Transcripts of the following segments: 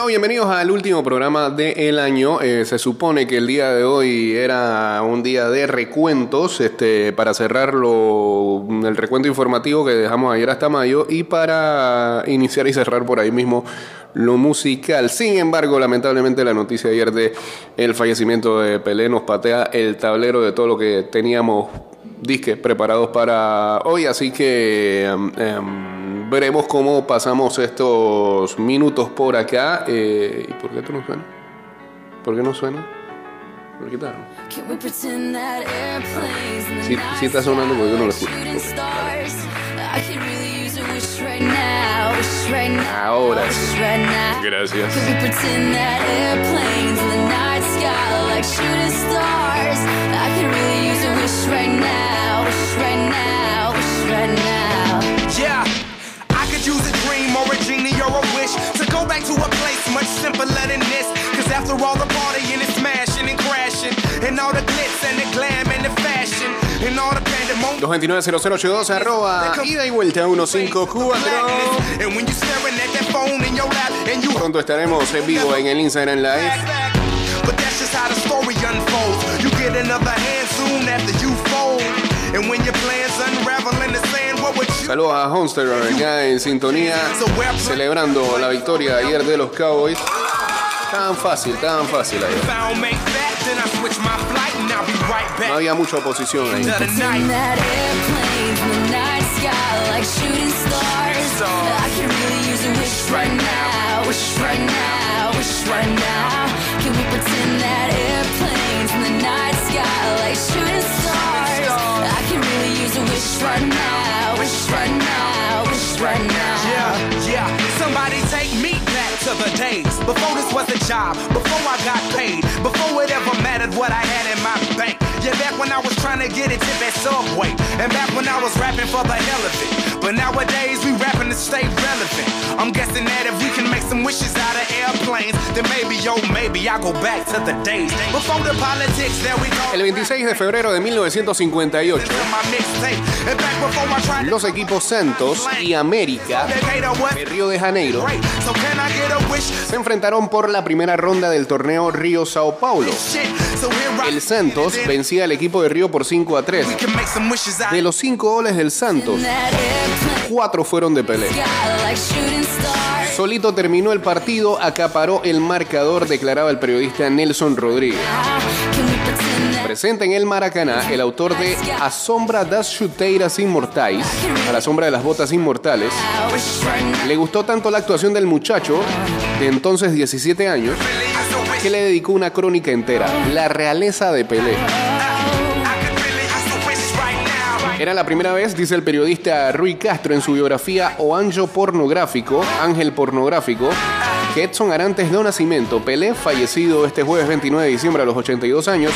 Bueno, bienvenidos al último programa del año. Eh, se supone que el día de hoy era un día de recuentos, este, para cerrar lo, el recuento informativo que dejamos ayer hasta mayo y para iniciar y cerrar por ahí mismo lo musical. Sin embargo, lamentablemente la noticia de ayer de el fallecimiento de Pelé nos patea el tablero de todo lo que teníamos disques preparados para hoy, así que em, em, veremos cómo pasamos estos minutos por acá. Eh, ¿Y por qué esto no suena? ¿Por qué no suena? ¿Por qué tal? Sí, sí está sonando porque yo no lo escucho. Ahora sí. Gracias. Back to a place much simpler than this. Cause after all the partying and smashing and crashing, and all the glitz and the glam and the fashion, and all the pandemonium. 229-0082 arroba ida y vuelta 154. And when you staring at that phone in your lap and you Pronto estaremos en vivo en el Instagram Live. But that's just how the story unfolds. You get another hand soon after you fold. And when your plans unravel in the you Saludos a Honster acá en sintonía, celebrando la victoria ayer de los Cowboys. Tan fácil, tan fácil right No había mucha oposición ahí. Wish right now, wish right now, wish right now. Yeah, yeah. Somebody take me back to the days before this was a job, before I got paid, before it ever mattered what I had in my bank. Yeah, back when I was trying to get a tip at Subway, and back when I was rapping for the hell of it. But nowadays we rapping to stay relevant. I'm guessing that if we can make some wishes out of airplanes, then maybe, yo, maybe I go back to the days before the politics that we go. El 26 de febrero de 1958, to my mixtape. And back before I tried to los equipos Santos y América de Río de Janeiro se enfrentaron por la primera ronda del torneo Río-Sao Paulo. El Santos vencía al equipo de Río por 5 a 3. We can make some wishes out De los 5 goles del Santos, That airplane 4 fueron de Pelé. Solito terminó el partido, acaparó el marcador, declaraba el periodista Nelson Rodríguez. Presente en el Maracaná, el autor de A Sombra das Chuteiras Inmortais, a la sombra de las botas inmortales, le gustó tanto la actuación del muchacho, de entonces 17 años, que le dedicó una crónica entera, La realeza de Pelé. Era la primera vez, dice el periodista Rui Castro en su biografía O Anjo Pornográfico, Ángel Pornográfico, que Edson Arantes do Nascimento, Pelé, fallecido este jueves 29 de diciembre a los 82 años,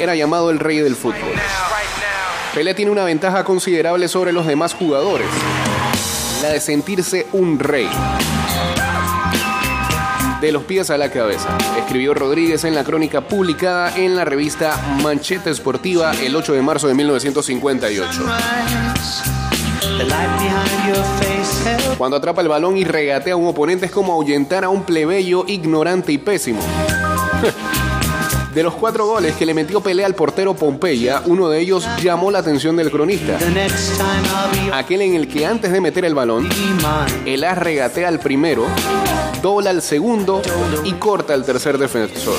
era llamado el rey del fútbol. Pelé tiene una ventaja considerable sobre los demás jugadores, la de sentirse un rey. De los pies a la cabeza, escribió Rodríguez en la crónica publicada en la revista Mancheta Esportiva el 8 de marzo de 1958. The light behind your face held Cuando atrapa el balón y regatea a un oponente es como ahuyentar a un plebeyo ignorante y pésimo. De los cuatro goles que le metió Pelé al portero Pompeya, uno de ellos llamó la atención del cronista. Aquel en el que antes de meter el balón, el as regatea al primero, dobla al segundo y corta al tercer defensor.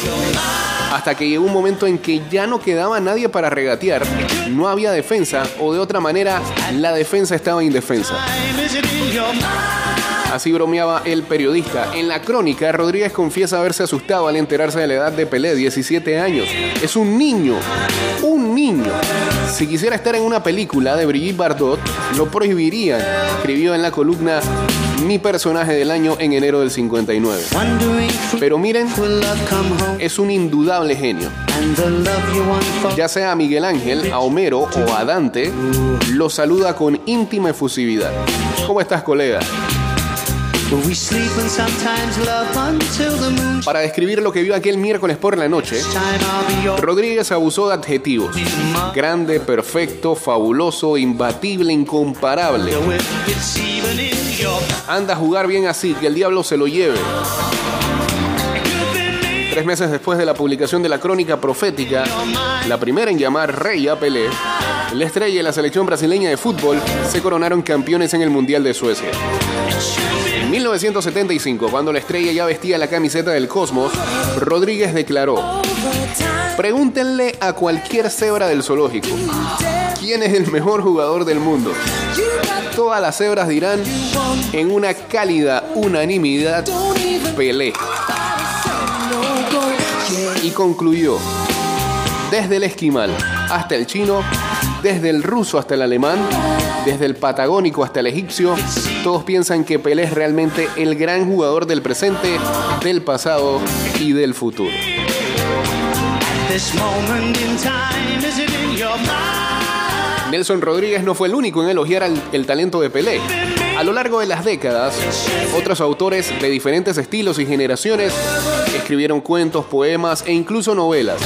Hasta que llegó un momento en que ya no quedaba nadie para regatear, no había defensa o de otra manera la defensa estaba indefensa. Así bromeaba el periodista. En la crónica, Rodríguez confiesa haberse asustado al enterarse de la edad de Pelé, 17 años. Es un niño, un niño. Si quisiera estar en una película de Brigitte Bardot, lo prohibirían, escribió en la columna Mi personaje del año en enero del 59. Wondering if Pero miren, es un indudable genio. Ya sea a Miguel Ángel, a Homero o a Dante, lo saluda con íntima efusividad. ¿Cómo estás, colega? Para describir lo que vio aquel miércoles por la noche, Rodríguez abusó de adjetivos. Grande, perfecto, fabuloso, imbatible, incomparable. Anda a jugar bien así, que el diablo se lo lleve. Tres meses después de la publicación de la crónica profética, la primera en llamar rey a Pelé, la estrella y la selección brasileña de fútbol se coronaron campeones en el Mundial de Suecia. En 1975, cuando la estrella ya vestía la camiseta del Cosmos, Rodríguez declaró, pregúntenle a cualquier cebra del zoológico, ¿quién es el mejor jugador del mundo? Todas las cebras dirán en una cálida unanimidad, Pelé. Y concluyó, desde el esquimal hasta el chino, desde el ruso hasta el alemán, desde el patagónico hasta el egipcio, todos piensan que Pelé es realmente el gran jugador del presente, del pasado y del futuro. Nelson Rodríguez no fue el único en elogiar al- el talento de Pelé. A lo largo de las décadas, otros autores de diferentes estilos y generaciones escribieron cuentos, poemas e incluso novelas,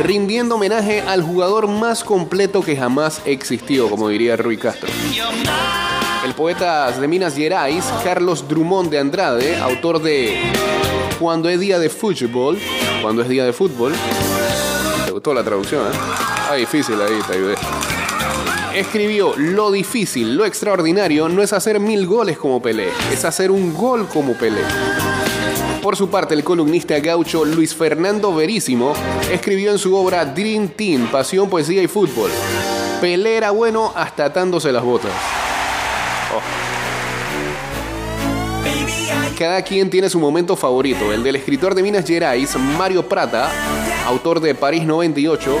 rindiendo homenaje al jugador más completo que jamás existió, como diría Rui Castro. El poeta de Minas Gerais, Carlos Drummond de Andrade, autor de Cuando es día de fútbol, cuando es día de fútbol, te gustó la traducción, ¿eh? Ah, difícil ahí, te escribió, lo difícil, lo extraordinario no es hacer mil goles como Pelé, es hacer un gol como Pelé. Por su parte, el columnista gaucho Luis Fernando Verísimo escribió en su obra Dream Team, Pasión, Poesía y Fútbol. Pelé era bueno hasta atándose las botas. Cada quien tiene su momento favorito. El del escritor de Minas Gerais, Mario Prata, autor de París 98,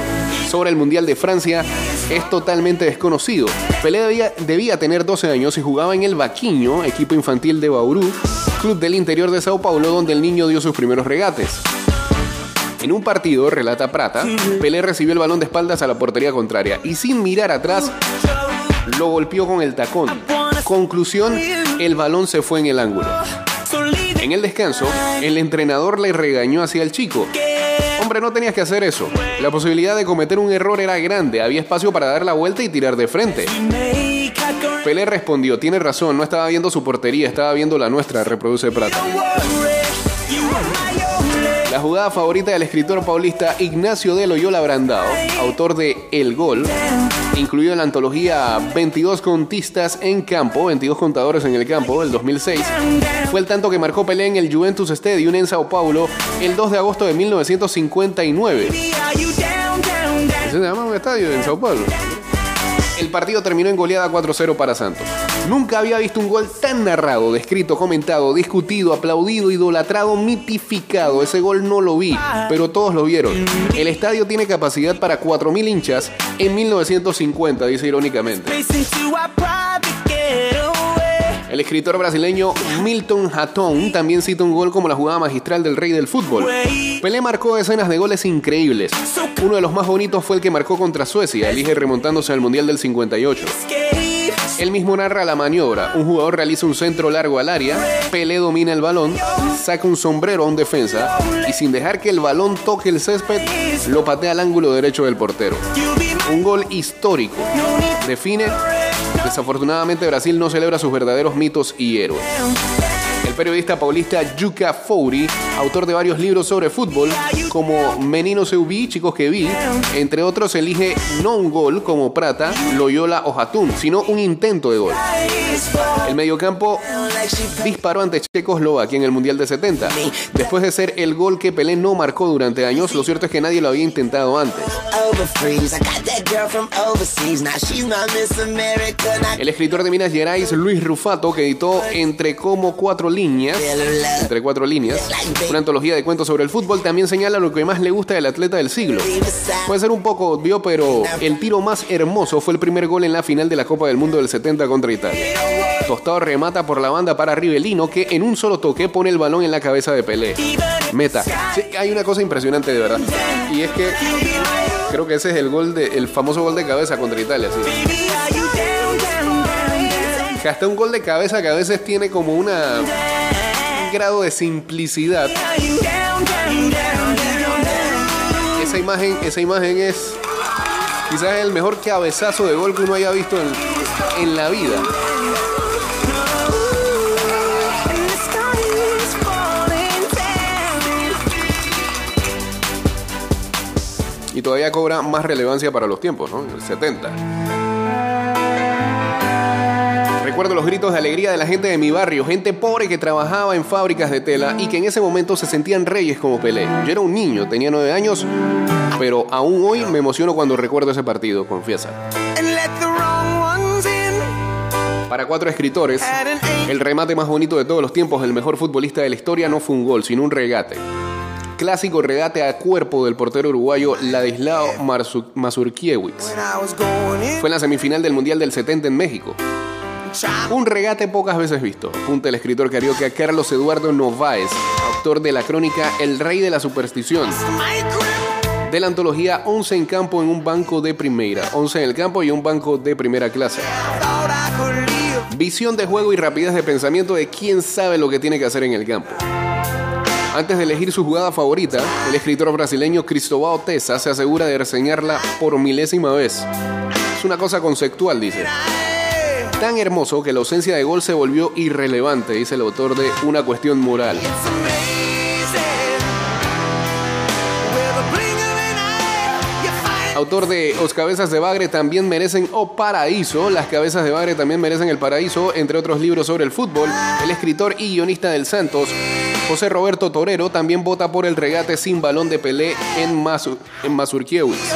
sobre el Mundial de Francia, es totalmente desconocido. Pelé debía, tener 12 años y jugaba en el Vaquiño, equipo infantil de Bauru, club del interior de Sao Paulo, donde el niño dio sus primeros regates. En un partido, relata Prata, Pelé recibió el balón de espaldas a la portería contraria y sin mirar atrás lo golpeó con el tacón. Conclusión, el balón se fue en el ángulo. En el descanso, el entrenador le regañó hacia el chico. Hombre, no tenías que hacer eso. La posibilidad de cometer un error era grande. Había espacio para dar la vuelta y tirar de frente. Pelé respondió, tiene razón, no estaba viendo su portería, estaba viendo la nuestra, reproduce Prata. La jugada favorita del escritor paulista Ignacio de Loyola Brandao, autor de El Gol, incluido en la antología 22 contistas en campo, 22 contadores en el campo, del 2006, fue el tanto que marcó Pelé en el Juventus Stadium en Sao Paulo el 2 de agosto de 1959. ¿Ese se llama un estadio en Sao Paulo? El partido terminó en goleada 4-0 para Santos. Nunca había visto un gol tan narrado, descrito, comentado, discutido, aplaudido, idolatrado, mitificado. Ese gol no lo vi, pero todos lo vieron. El estadio tiene capacidad para 4.000 hinchas en 1950, dice irónicamente. El escritor brasileño Milton Hatton también cita un gol como la jugada magistral del rey del fútbol. Pelé marcó decenas de goles increíbles. Uno de los más bonitos fue el que marcó contra Suecia, elige remontándose al Mundial del 58. Él mismo narra la maniobra. Un jugador realiza un centro largo al área, Pelé domina el balón, saca un sombrero a un defensa y sin dejar que el balón toque el césped, lo patea al ángulo derecho del portero. Un gol histórico. Define, desafortunadamente Brasil no celebra sus verdaderos mitos y héroes. El periodista paulista Yuka Fouri, autor de varios libros sobre fútbol, como Menino Eu Vi, Chicos que Vi, entre otros, elige no un gol como Prata, Loyola o Hatun, sino un intento de gol. El mediocampo disparó ante Checoslovaquia en el Mundial de 70. Después de ser el gol que Pelé no marcó durante años, lo cierto es que nadie lo había intentado antes. El escritor de Minas Gerais, Luis Rufato, que editó entre como cuatro líneas, entre cuatro líneas, una antología de cuentos sobre el fútbol, también señala lo que más le gusta del atleta del siglo. Puede ser un poco obvio, pero el tiro más hermoso fue el primer gol en la final de la Copa del Mundo del 70 contra Italia. Tostado remata por la banda para Rivelino, que en un solo toque pone el balón en la cabeza de Pelé. Meta. Sí, hay una cosa impresionante de verdad. Y es que creo que ese es el gol de, el famoso gol de cabeza contra Italia. sí. Que hasta un gol de cabeza que a veces tiene como un grado de simplicidad. Esa imagen, es quizás el mejor cabezazo de gol que uno haya visto en, en la vida. y todavía cobra más relevancia para los tiempos, ¿no? El 70. Recuerdo los gritos de alegría de la gente de mi barrio, gente pobre que trabajaba en fábricas de tela y que en ese momento se sentían reyes como Pelé. Yo era un niño, tenía nueve años, pero aún hoy me emociono cuando recuerdo ese partido, confiesa. Para cuatro escritores, el remate más bonito de todos los tiempos del mejor futbolista de la historia no fue un gol, sino un regate. Clásico regate a cuerpo del portero uruguayo Ladislao Mazurkiewicz. Fue en la semifinal del Mundial del 70 en México. Un regate pocas veces visto, apunta el escritor carioca Carlos Eduardo Novaes, autor de la crónica El Rey de la Superstición. De la antología 11 en campo en un banco de primera, 11 en el campo y un banco de primera clase. Visión de juego y rapidez de pensamiento de quién sabe lo que tiene que hacer en el campo. Antes de elegir su jugada favorita, el escritor brasileño Cristóbal Tessa se asegura de reseñarla por milésima vez. Es una cosa conceptual, dice. Tan hermoso que la ausencia de gol se volvió irrelevante, dice el autor de Una cuestión moral. Autor de Os cabezas de bagre también merecen O paraíso. Las cabezas de bagre también merecen el paraíso, entre otros libros sobre el fútbol. El escritor y guionista del Santos, José Roberto Torero, también vota por el regate sin balón de Pelé en, Masu- en Mazurkiewicz.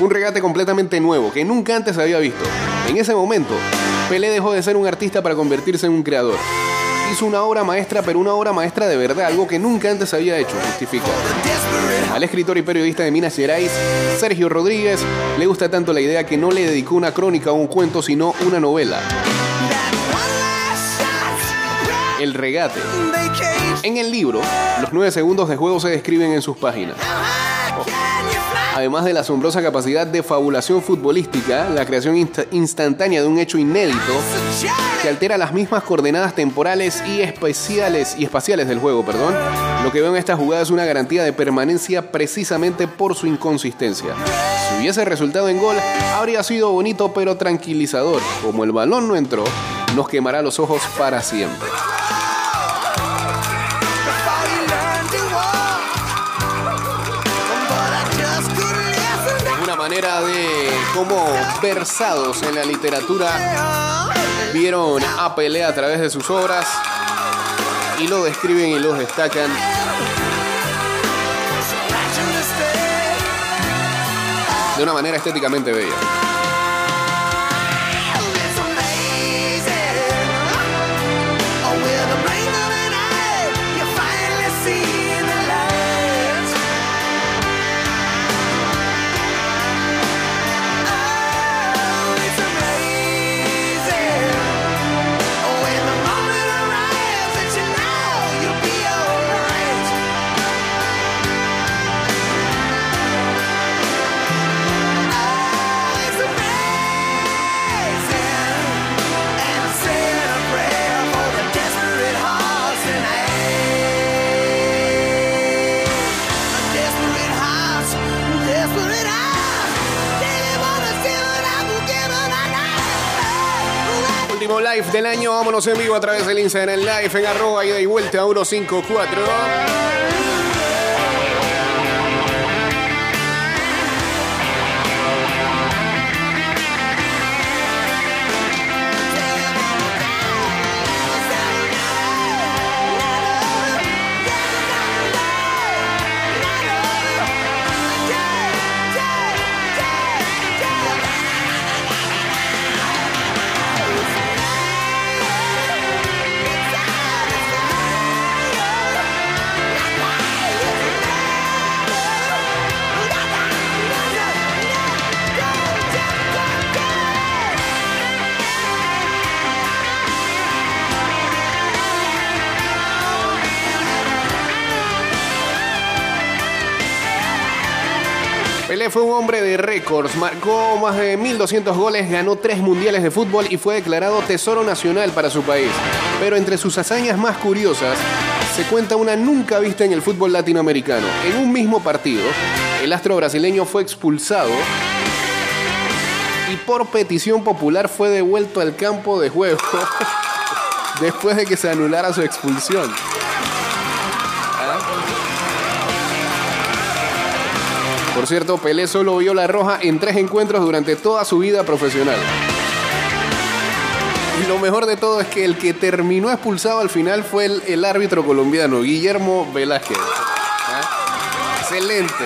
Un regate completamente nuevo, que nunca antes había visto. En ese momento, Pelé dejó de ser un artista para convertirse en un creador. Hizo una obra maestra, pero una obra maestra de verdad, algo que nunca antes había hecho, justifica. Al escritor y periodista de Minas Gerais, Sergio Rodríguez, le gusta tanto la idea que no le dedicó una crónica o un cuento, sino una novela. El regate. En el libro, los nueve segundos de juego se describen en sus páginas. How Además de la asombrosa capacidad de fabulación futbolística, la creación insta- instantánea de un hecho inédito que altera las mismas coordenadas temporales y especiales y espaciales del juego, perdón. Lo que veo en esta jugada es una garantía de permanencia precisamente por su inconsistencia. Si hubiese resultado en gol, habría sido bonito pero tranquilizador. Como el balón no entró, nos quemará los ojos para siempre. De cómo versados en la literatura vieron a Pelé a través de sus obras y lo describen y lo destacan de una manera estéticamente bella. Del año, vámonos en vivo a través del Instagram Live en arroba ida y vuelta 154. Récords, marcó más de 1.200 goles, ganó tres mundiales de fútbol y fue declarado tesoro nacional para su país. Pero entre sus hazañas más curiosas se cuenta una nunca vista en el fútbol latinoamericano. En un mismo partido, el astro brasileño fue expulsado y por petición popular fue devuelto al campo de juego después de que se anulara su expulsión. Por cierto, Pelé solo vio la roja en tres encuentros durante toda su vida profesional. Y lo mejor de todo es que el que terminó expulsado al final fue el, árbitro colombiano, Guillermo Velázquez. ¿Ah? Excelente.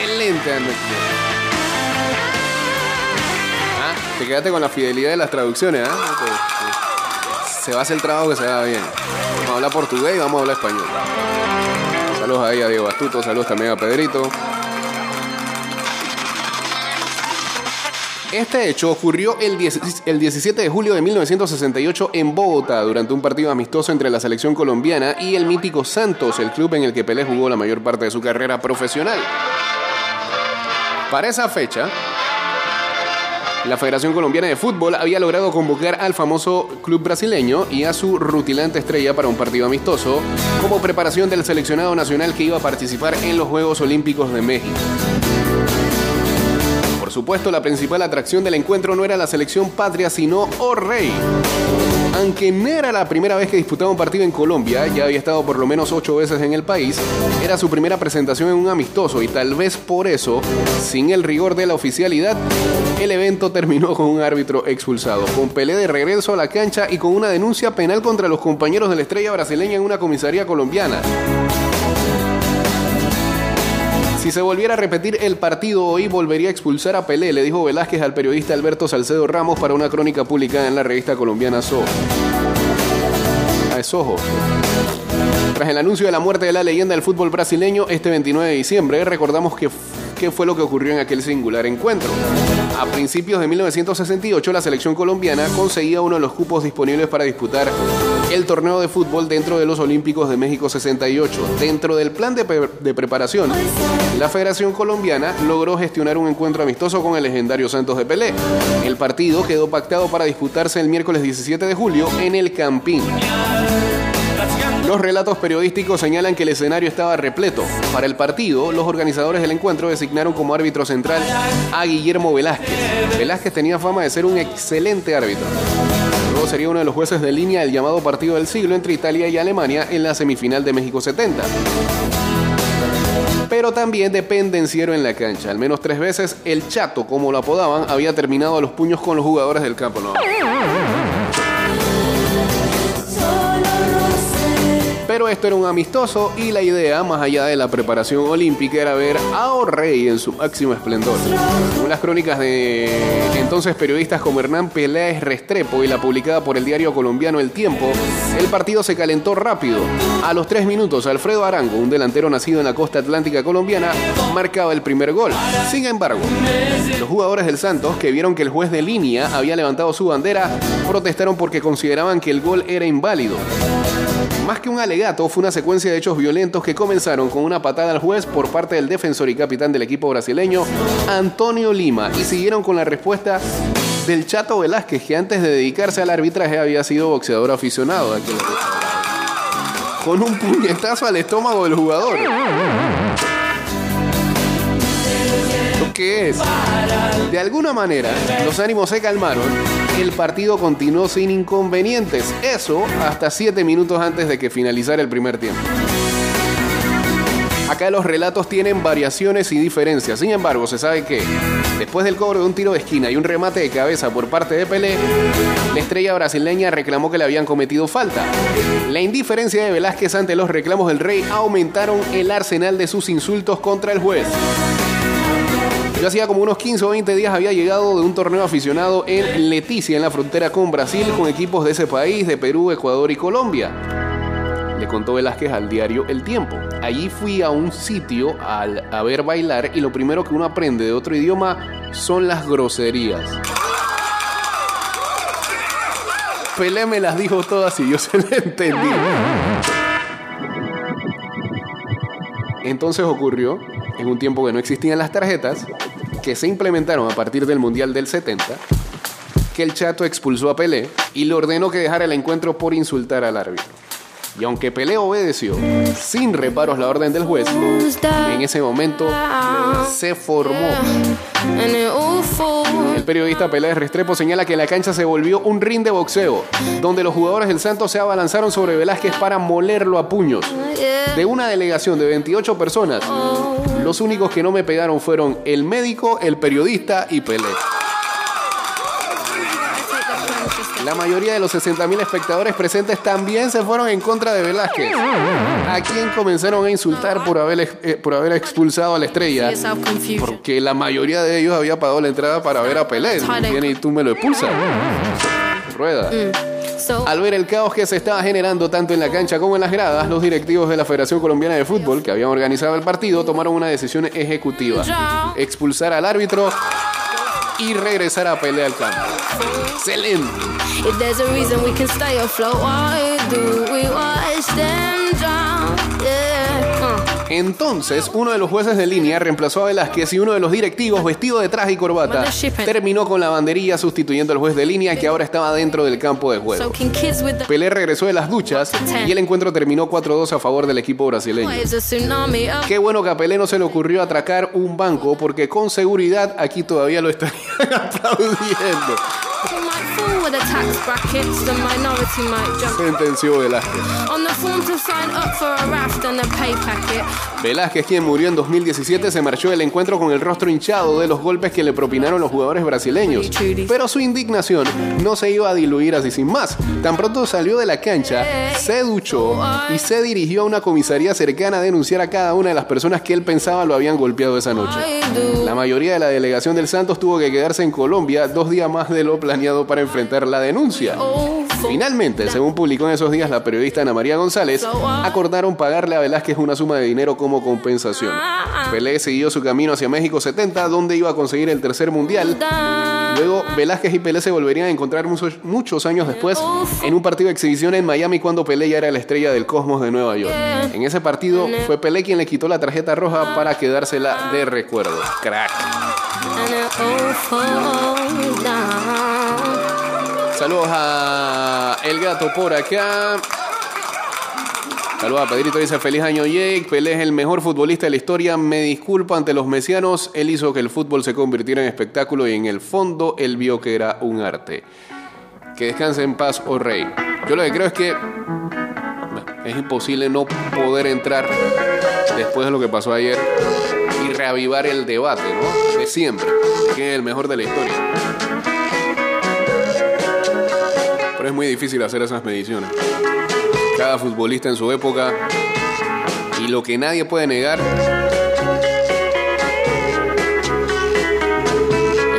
Excelente. Ah, Te quedaste con la fidelidad de las traducciones, ¿ah? Ok. Se va a hacer el trabajo que se haga bien. Vamos a hablar portugués y vamos a hablar español. Saludos ahí a Diego Astuto, saludos también a Pedrito. Este hecho ocurrió el, 10 el 17 de julio de 1968 en Bogotá durante un partido amistoso entre la selección colombiana y el mítico Santos, el club en el que Pelé jugó la mayor parte de su carrera profesional. Para esa fecha, la Federación Colombiana de Fútbol había logrado convocar al famoso club brasileño y a su rutilante estrella para un partido amistoso como preparación del seleccionado nacional que iba a participar en los Juegos Olímpicos de México. Por supuesto, la principal atracción del encuentro no era la selección patria, sino Oh Rey. Aunque no era la primera vez que disputaba un partido en Colombia, ya había estado por lo menos ocho veces en el país, era su primera presentación en un amistoso y tal vez por eso, sin el rigor de la oficialidad, el evento terminó con un árbitro expulsado, con Pelé de regreso a la cancha y con una denuncia penal contra los compañeros de la estrella brasileña en una comisaría colombiana. Si se volviera a repetir el partido hoy, volvería a expulsar a Pelé, le dijo Velázquez al periodista Alberto Salcedo Ramos para una crónica publicada en la revista colombiana Soho. Ah, es Ojo. Tras el anuncio de la muerte de la leyenda del fútbol brasileño este 29 de diciembre, recordamos que qué fue lo que ocurrió en aquel singular encuentro. A principios de 1968, la selección colombiana conseguía uno de los cupos disponibles para disputar el torneo de fútbol dentro de los Olímpicos de México 68. Dentro del plan de, pre- de preparación, la Federación Colombiana logró gestionar un encuentro amistoso con el legendario Santos de Pelé. El partido quedó pactado para disputarse el miércoles 17 de julio en el Campín. Los relatos periodísticos señalan que el escenario estaba repleto. Para el partido, los organizadores del encuentro designaron como árbitro central a Guillermo Velázquez. Velázquez tenía fama de ser un excelente árbitro. Luego sería uno de los jueces de línea del llamado partido del siglo entre Italia y Alemania en la semifinal de México 70. Pero también de pendenciero en la cancha. Al menos tres veces, el chato, como lo apodaban, había terminado a los puños con los jugadores del campo. No. Pero esto era un amistoso y la idea, más allá de la preparación olímpica, era ver a O'Reilly en su máximo esplendor. Según las crónicas de entonces periodistas como Hernán Peláez Restrepo y la publicada por el diario colombiano El Tiempo, el partido se calentó rápido. A los tres minutos, Alfredo Arango, un delantero nacido en la costa atlántica colombiana, marcaba el primer gol. Sin embargo, los jugadores del Santos, que vieron que el juez de línea había levantado su bandera, protestaron porque consideraban que el gol era inválido. Más que un alegato, fue una secuencia de hechos violentos que comenzaron con una patada al juez por parte del defensor y capitán del equipo brasileño, Antonio Lima, y siguieron con la respuesta del Chato Velázquez, que antes de dedicarse al arbitraje había sido boxeador aficionado. Con un puñetazo al estómago del jugador. ¿Lo que es? De alguna manera, los ánimos se calmaron. El partido continuó sin inconvenientes. Eso hasta 7 minutos antes de que finalizara el primer tiempo. Acá los relatos tienen variaciones y diferencias. Sin embargo, se sabe que después del cobro de un tiro de esquina y un remate de cabeza por parte de Pelé, la estrella brasileña reclamó que le habían cometido falta. La indiferencia de Velázquez ante los reclamos del rey aumentaron el arsenal de sus insultos contra el juez. Yo hacía como unos 15 o 20 días había llegado de un torneo aficionado en Leticia, en la frontera con Brasil, con equipos de ese país, de Perú, Ecuador y Colombia. Le contó Velázquez al diario El Tiempo. Allí fui a un sitio al, a ver bailar y lo primero que uno aprende de otro idioma son las groserías. Pelé me las dijo todas y yo se las entendí. Entonces ocurrió, en un tiempo que no existían las tarjetas, que se implementaron a partir del Mundial del 70, que el Chato expulsó a Pelé y le ordenó que dejara el encuentro por insultar al árbitro. Y aunque Pelé obedeció sin reparos la orden del juez, en ese momento se formó el periodista Pelé Restrepo señala que la cancha se volvió un ring de boxeo, donde los jugadores del Santos se abalanzaron sobre Velázquez para molerlo a puños. De una delegación de 28 personas, los únicos que no me pegaron fueron el médico, el periodista y Pelé. La mayoría de los 60.000 espectadores presentes también se fueron en contra de Velázquez, a quien comenzaron a insultar por haber, eh, por haber expulsado a la estrella, porque la mayoría de ellos había pagado la entrada para ver a Pelé. Y tú me lo expulsas. Rueda. Al ver el caos que se estaba generando tanto en la cancha como en las gradas, los directivos de la Federación Colombiana de Fútbol, que habían organizado el partido, tomaron una decisión ejecutiva. Expulsar al árbitro y regresar a Pelé al campo. Excelente. Entonces, uno de los jueces de línea reemplazó a Velázquez y uno de los directivos, vestido de traje y corbata, terminó con la banderilla sustituyendo al juez de línea que ahora estaba dentro del campo de juego. Pelé regresó de las duchas y el encuentro terminó 4-2 a favor del equipo brasileño. Qué bueno que a Pelé no se le ocurrió atracar un banco porque con seguridad aquí todavía lo estarían aplaudiendo. Sentenció Velázquez. on the form to sign up for a raft and a pay packet. Velázquez, quien murió en 2017, se marchó del encuentro con el rostro hinchado de los golpes que le propinaron los jugadores brasileños. Pero su indignación no se iba a diluir así sin más. Tan pronto salió de la cancha, se duchó y se dirigió a una comisaría cercana a denunciar a cada una de las personas que él pensaba lo habían golpeado esa noche. La mayoría de la delegación del Santos tuvo que quedarse en Colombia dos días más de lo planeado para enfrentar la denuncia. Finalmente, según publicó en esos días la periodista Ana María González, acordaron pagarle a Velázquez una suma de dinero como compensación. Pelé siguió su camino hacia México 70, donde iba a conseguir el tercer mundial. Luego, Velázquez y Pelé se volverían a encontrar muchos, muchos años después en un partido de exhibición en Miami cuando Pelé ya era la estrella del Cosmos de Nueva York. En ese partido fue Pelé quien le quitó la tarjeta roja para quedársela de recuerdo. Crack. Saludos a El Gato por acá. Saludos a Pedrito, dice feliz año Jake. Pelé es el mejor futbolista de la historia. Me disculpa ante los mesianos. Él hizo que el fútbol se convirtiera en espectáculo y en el fondo él vio que era un arte. Que descanse en paz, oh rey. Yo lo que creo es que es imposible no poder entrar después de lo que pasó ayer y reavivar el debate. De siempre. quién es el mejor de la historia. Pero es muy difícil hacer esas mediciones. Cada futbolista en su época y lo que nadie puede negar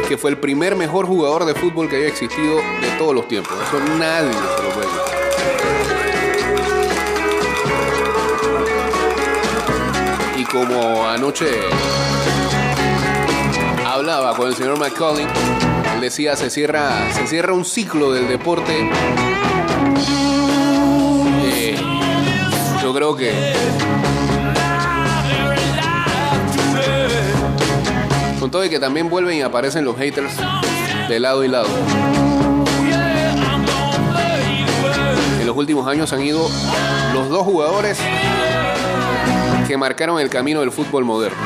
es que fue el primer mejor jugador de fútbol que haya existido de todos los tiempos. Eso nadie se lo puede. Y como anoche hablaba con el señor él decía se cierra, se cierra un ciclo del deporte. Eh, yo creo que con todo y que también vuelven y aparecen los haters de lado y lado. En los últimos años han ido los dos jugadores que marcaron el camino del fútbol moderno.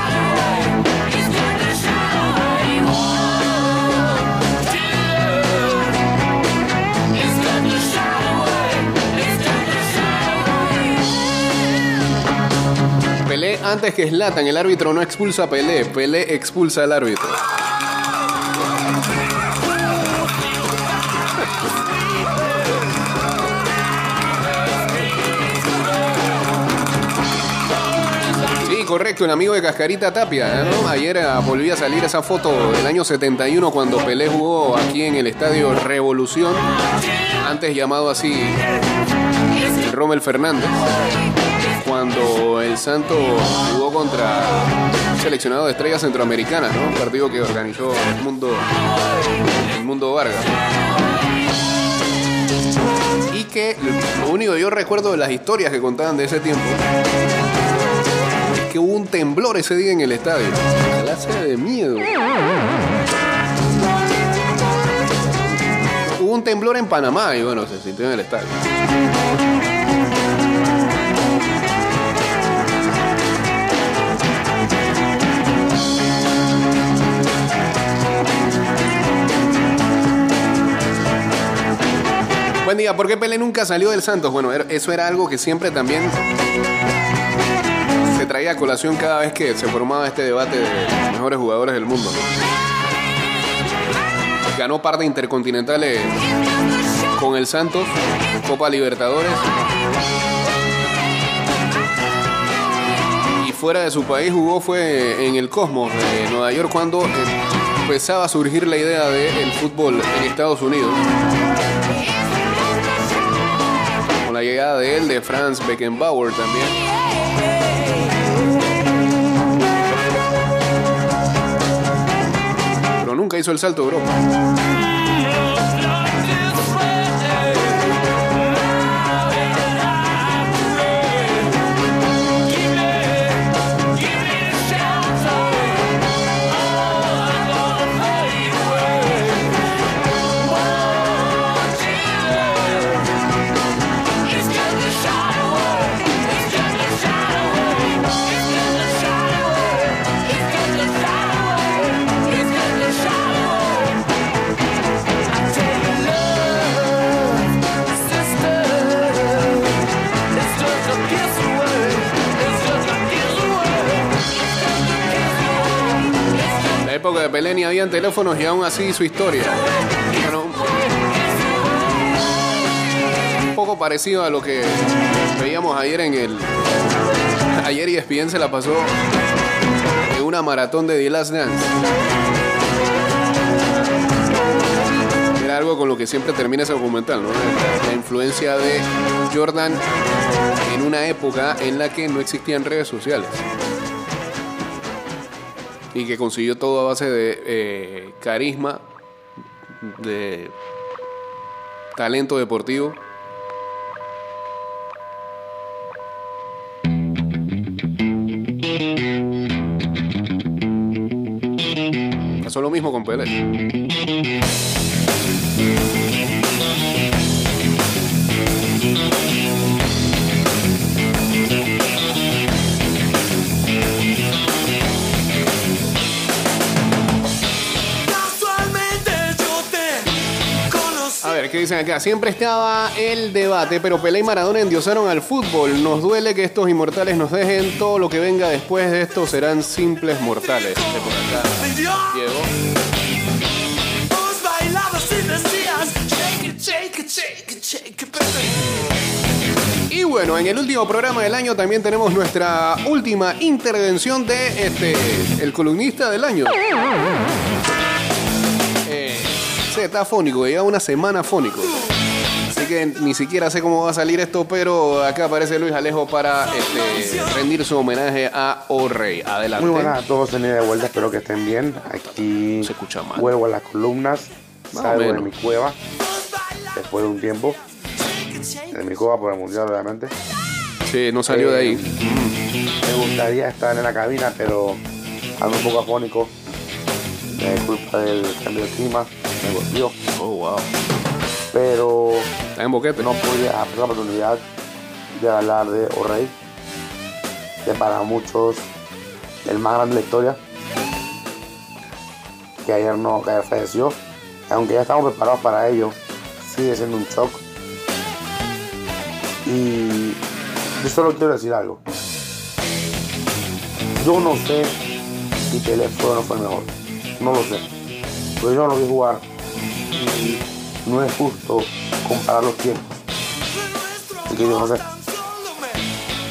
Antes que Zlatan, el árbitro no expulsa a Pelé, Pelé expulsa al árbitro. Sí, correcto, un amigo de Cascarita Tapia, ¿no? Ayer ah, volví a salir esa foto del año 71 cuando Pelé jugó aquí en el estadio Revolución, antes llamado así el Rommel Fernández el Santo jugó contra un seleccionado de estrellas centroamericanas. Un partido que organizó el mundo, el mundo Vargas. Y que lo único que yo recuerdo de las historias que contaban de ese tiempo es que hubo un temblor ese día en el estadio. Clase de miedo. Hubo un temblor en Panamá y bueno, se sintió en el estadio. Diga, ¿por qué Pelé nunca salió del Santos? Bueno, era- eso era algo que siempre también se traía a colación cada vez que se formaba este debate de los mejores jugadores del mundo. Ganó par de intercontinentales con el Santos, Copa Libertadores. Y fuera de su país jugó fue en el Cosmos de Nueva York cuando empezaba a surgir la idea del fútbol en Estados Unidos. Con la llegada de él, de Franz Beckenbauer también. Pero nunca hizo el salto a Europa. Pelé ni habían teléfonos y aún así su historia. Bueno, un poco parecido a lo que veíamos ayer en el. Ayer y ESPN se la pasó en una maratón de The Last Dance. Era algo con lo que siempre termina ese documental, ¿no? La influencia de Jordan en una época en la que no existían redes sociales y que consiguió todo a base de eh, carisma, de talento deportivo. Pasó lo mismo con Pelé. ¿Qué dicen acá? Siempre estaba el debate, pero Pelé y Maradona endiosaron al fútbol. Nos duele que estos inmortales nos dejen. Todo lo que venga después de esto serán simples mortales. Por acá Diego. Y bueno, en el último programa del año también tenemos nuestra última intervención de este el columnista del año. Eh, sí, está fónico, lleva una semana fónico. Así que ni siquiera sé cómo va a salir esto, pero acá aparece Luis Alejo para este, rendir su homenaje a O Rey. Adelante. Muy buenas a todos, tenido de vuelta, espero que estén bien. Aquí Se escucha mal. vuelvo a las columnas, Más salgo de mi cueva después de un tiempo, de mi cueva por el mundial obviamente. Sí, no salió de ahí. Me gustaría estar en la cabina, pero ando un poco afónico, de culpa del cambio de clima, me golpeó, Oh, wow. pero Está en boquete. no pude hacer la oportunidad de hablar de O'Reilly, que para muchos el más grande de la historia, que ayer no, que ayer falleció, aunque ya estamos preparados para ello, sigue siendo un shock. Y yo solo quiero decir algo. Yo no sé si Pelé fue o no fue el mejor. No lo sé. Pero yo no lo vi jugar. Y no es justo comparar los tiempos. Así que.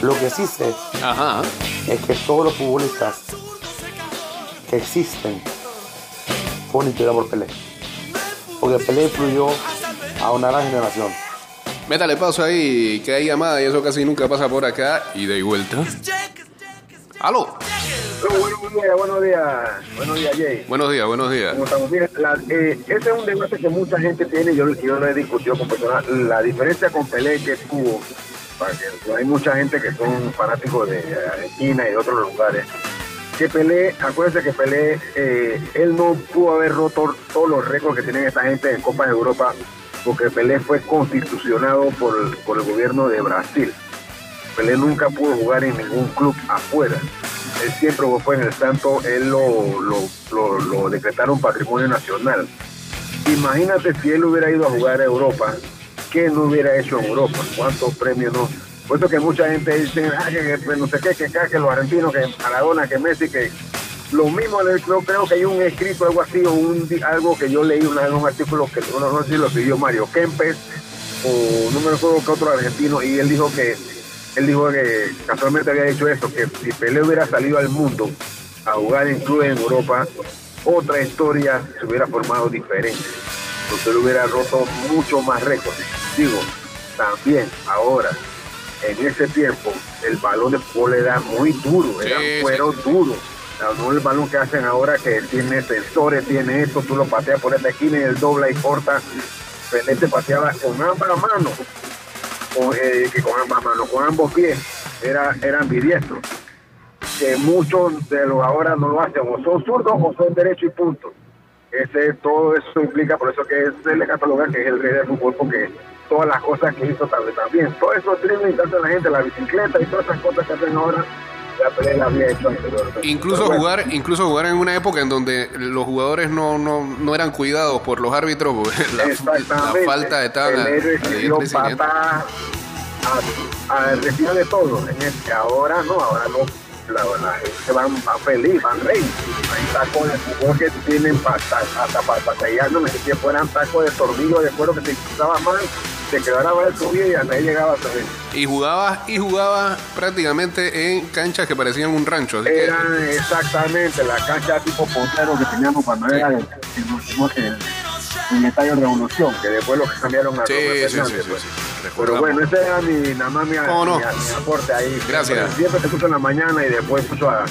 Lo que sí sé Ajá. es que todos los futbolistas que existen fueron inspirados por Pelé. Porque Pelé influyó a una gran generación. Métale pausa ahí, que hay llamada y eso casi nunca pasa por acá. Y de vuelta. ¡Aló! No, buenos días, buenos días, buenos días, Jay. Buenos días, buenos días. ¿Cómo estamos? Mira, la- eh, ese es un debate que mucha gente tiene, yo, yo lo he discutido con personas. La diferencia con Pelé que tuvo, hay mucha gente que son fanáticos de Argentina y de otros lugares, que Pelé, acuérdense que Pelé, eh, él no pudo haber roto todos los récords que tienen esta gente en Copas de Europa, porque Pelé fue constitucionado por, por el gobierno de Brasil. Pelé nunca pudo jugar en ningún club afuera. Él siempre fue en el Santo, él lo, lo, lo, decretaron patrimonio nacional. Imagínate si él hubiera ido a jugar a Europa, ¿qué no hubiera hecho en Europa? ¿Cuántos premios no? Por eso que mucha gente dice, ah, que, que no sé qué, que, que los argentinos, que Maradona, que Messi, que lo mismo, yo creo que hay un escrito, algo así, o un, algo que yo leí una, en un artículo que no, no sé si lo pidió Mario Kempes, o no me acuerdo que otro argentino, y él dijo que, él dijo que casualmente había dicho eso, que si Pelé hubiera salido al mundo a jugar en clubes en Europa, otra historia se hubiera formado diferente. Entonces hubiera roto mucho más récords. Digo, también ahora, en ese tiempo, el balón de fútbol era muy duro, era Sí, cuero sí, duro. No el balón que hacen ahora que tiene sensores, tiene esto, tú lo pateas por esta esquina y el dobla y corta. Pelé te pateaba con ambas manos, eh, que con ambas manos, con ambos pies, era, era ambidiestro. Que muchos de los ahora no lo hacen, o son zurdos o son derechos y punto. Ese, todo eso implica, por eso que se le cataloga que es el rey del fútbol, porque todas las cosas que hizo también. Todo eso dribbling que hace la gente, la bicicleta y todas esas cosas que hacen ahora, la había hecho anteriormente. Incluso bueno, jugar, incluso jugar en una época en donde los jugadores no, no, no eran cuidados por los árbitros, la, la falta de patas, a, recibió de todo. En ahora no, ahora no. La, la gente van, feliz, van rey. Hay tacos de fútbol que tienen hasta para patear, no me que fueran tacos de tornillo de cuero que te usaba mal, te quedara mal tu vida y hasta ahí llegaba también. Y jugaba, y jugaba prácticamente en canchas que parecían un rancho. Así que, Eran exactamente la cancha tipo pontero que teníamos cuando era el, el, el, el Estadio Revolución, que después lo cambiaron a sí, sí, sí, Fernández, sí, pues. sí, Pero bueno, ese era mi, nada más mi, ¿Cómo no? mi- mi aporte ahí. Gracias. Siempre, te escucho en la mañana y después a-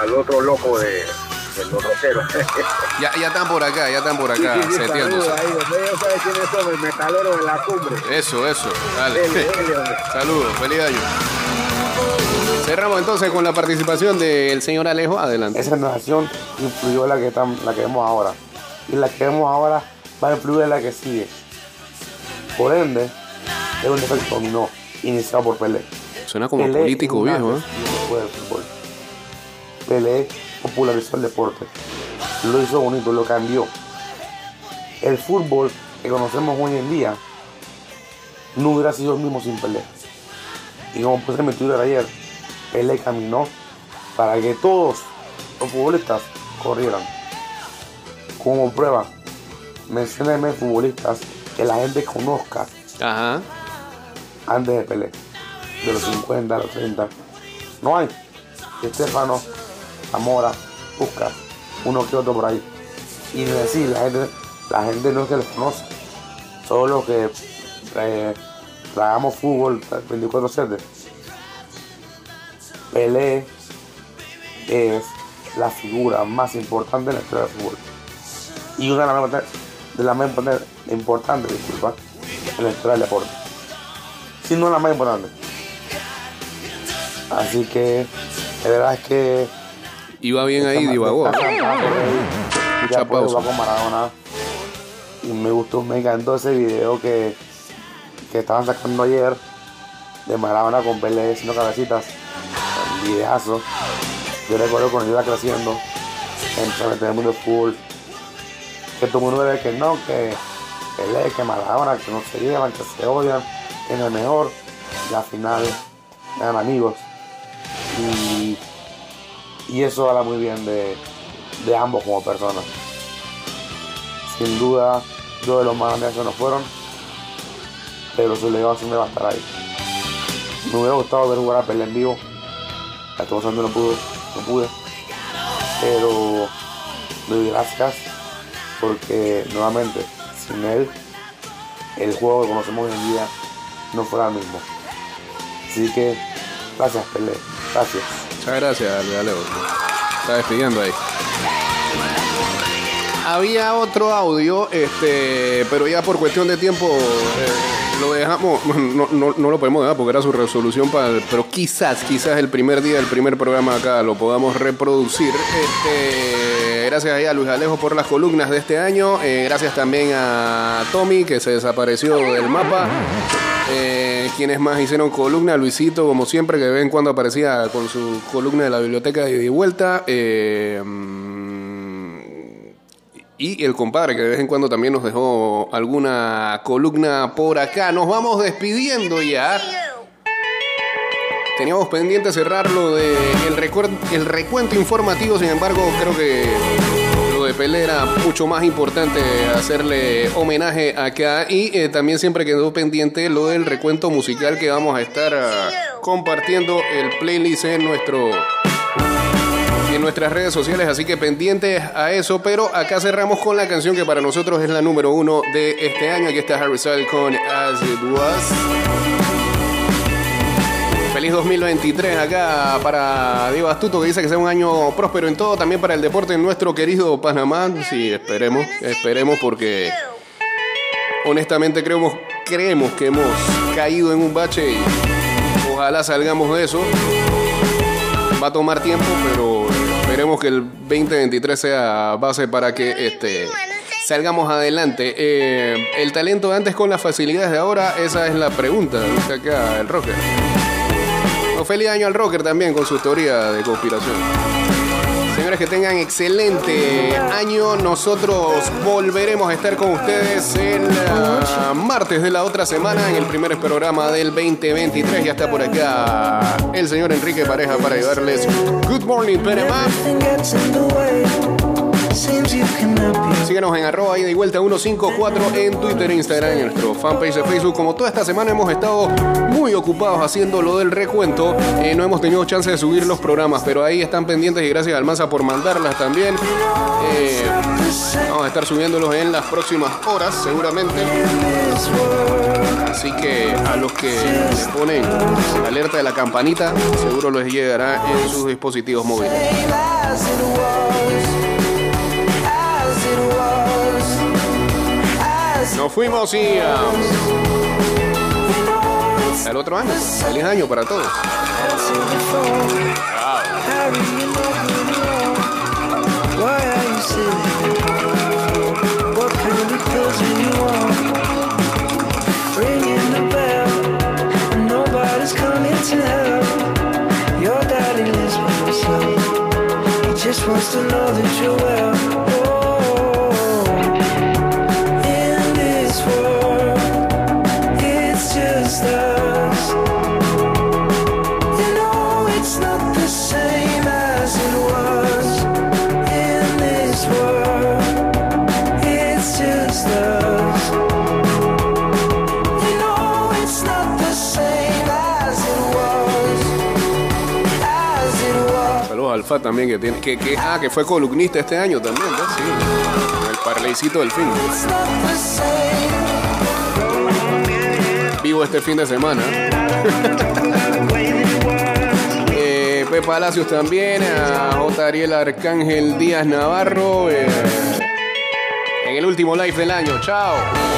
al otro loco de los rockeros. Ya, ya están por acá, ya están por acá, Sí, sí, sí, seteándose. saludos ahí, hombre, ya sabes quiénes son, el metalero de la cumbre. Eso, eso. Dale. Dele, dele, hombre. Saludos, feliz año. Cerramos entonces con la participación del señor Alejo. Adelante. Esa generación influyó en la que, tam- la que vemos ahora. Y la que vemos ahora va a influir en la que sigue. Por ende, es un efecto dominó, iniciado por Pelé. Suena como Pelé político viejo, ¿eh? Pelé popularizó el deporte, lo hizo bonito, lo cambió. El fútbol que conocemos hoy en día no hubiera sido el mismo sin Pelé. Y como puse en mi Twitter ayer, Pelé caminó para que todos los futbolistas corrieran. Como prueba, menciónenme futbolistas que la gente conozca Ajá. antes de Pelé, de los 50, a los 30. No hay. Estefano, Zamora, Busca, uno que otro por ahí. Y decir, la gente, la gente no es que los conoce, solo que eh, tragamos fútbol 24-7. Pelé es la figura más importante en la historia del fútbol. Y una de las más, de importantes, disculpa, en la historia del deporte si no la más importante. Así que, de verdad es que. Iba bien ahí, divagó. Mucha pausa. pausa. con Maradona. Y me gustó, me encantó ese video que, que estaban sacando ayer de Maradona con Pelé haciendo cabecitas. Un videazo. Yo recuerdo cuando iba creciendo, en el mundo fútbol. Que todo el mundo ve que no, que Pelé, que Maradona, que no se llevan, que se odian, que no es mejor. Y al final eran amigos. Y, y eso habla muy bien de, de ambos como personas. Sin duda, dos de los más grandes no fueron, pero su legado siempre va a estar ahí. Me hubiera gustado ver jugar a Pelé en vivo. Hasta no no pude, no pude. Pero doy gracias porque nuevamente sin él el juego que conocemos hoy en día no fuera el mismo. Así que gracias Pelé, gracias. Gracias, Ale- Alejo. Está despidiendo ahí. Había otro audio, este, pero ya por cuestión de tiempo eh, lo dejamos, no, no, lo podemos dejar porque era su resolución para, pero quizás, quizás el primer día del primer programa acá lo podamos reproducir. Este, gracias ahí a Luis Alejo por las columnas de este año, eh, gracias también a Tommy que se desapareció del mapa. Eh, quienes más hicieron columna, Luisito, como siempre, que de vez en cuando aparecía con su columna de la biblioteca de vuelta. Eh, mm, y el compadre que de vez en cuando también nos dejó alguna columna por acá. Nos vamos despidiendo ya. Teníamos pendiente cerrarlo de el, el recuento informativo, sin embargo, creo que de Pelé era mucho más importante hacerle homenaje acá. Y eh, también siempre quedó pendiente lo del recuento musical que vamos a estar ah, compartiendo el playlist en nuestro en nuestras redes sociales, así que pendientes a eso, pero acá cerramos con la canción que para nosotros es la número uno de este año, aquí está Harry Styles con As It Was. Feliz 2023 acá para Diego Astuto que dice que sea un año próspero en todo, también para el deporte en nuestro querido Panamá. Sí, esperemos, esperemos porque honestamente creemos, creemos que hemos caído en un bache y ojalá salgamos de eso. Va a tomar tiempo, pero esperemos que el 2023 sea base para que este salgamos adelante. Eh, el talento de antes con las facilidades de ahora, esa es la pregunta, dice acá el rocker feliz año al rocker también con su teoría de conspiración. Señores, que tengan excelente año. Nosotros volveremos a estar con ustedes el ah, martes de la otra semana en el primer programa del 2023. Ya está por acá el señor Enrique Pareja para ayudarles. Good morning, Panamá. Síganos en arroba y vuelta 154 en Twitter Instagram, en nuestro fanpage de Facebook. Como toda esta semana hemos estado muy ocupados haciendo lo del recuento, eh, no hemos tenido chance de subir los programas, pero ahí están pendientes y gracias a Almanza por mandarlas también. Eh, vamos a estar subiéndolos en las próximas horas, seguramente. Así que a los que ponen alerta de la campanita, seguro les llegará en sus dispositivos móviles. Fuimos y el otro año. Feliz año para todos. just wants to know that. También que tiene que, que, ah, que fue columnista este año también, el parleycito del fin. Vivo este fin de semana. eh, Pepe Palacios también, a J. Ariel Arcángel Díaz Navarro. Eh, en el último live del año. Chao.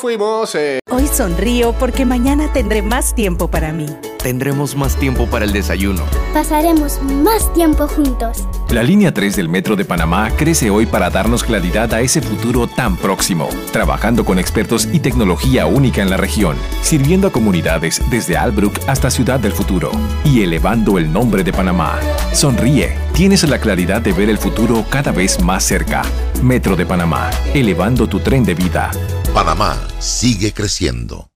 Fuimos. Eh. Hoy sonrío porque mañana tendré más tiempo para mí. Tendremos más tiempo para el desayuno. Pasaremos más tiempo juntos. La línea 3 del Metro de Panamá crece hoy para darnos claridad a ese futuro tan próximo, trabajando con expertos y tecnología única en la región, sirviendo a comunidades desde Albrook hasta Ciudad del Futuro y elevando el nombre de Panamá. Sonríe, tienes la claridad de ver el futuro cada vez más cerca. Metro de Panamá, elevando tu tren de vida. Panamá sigue creciendo.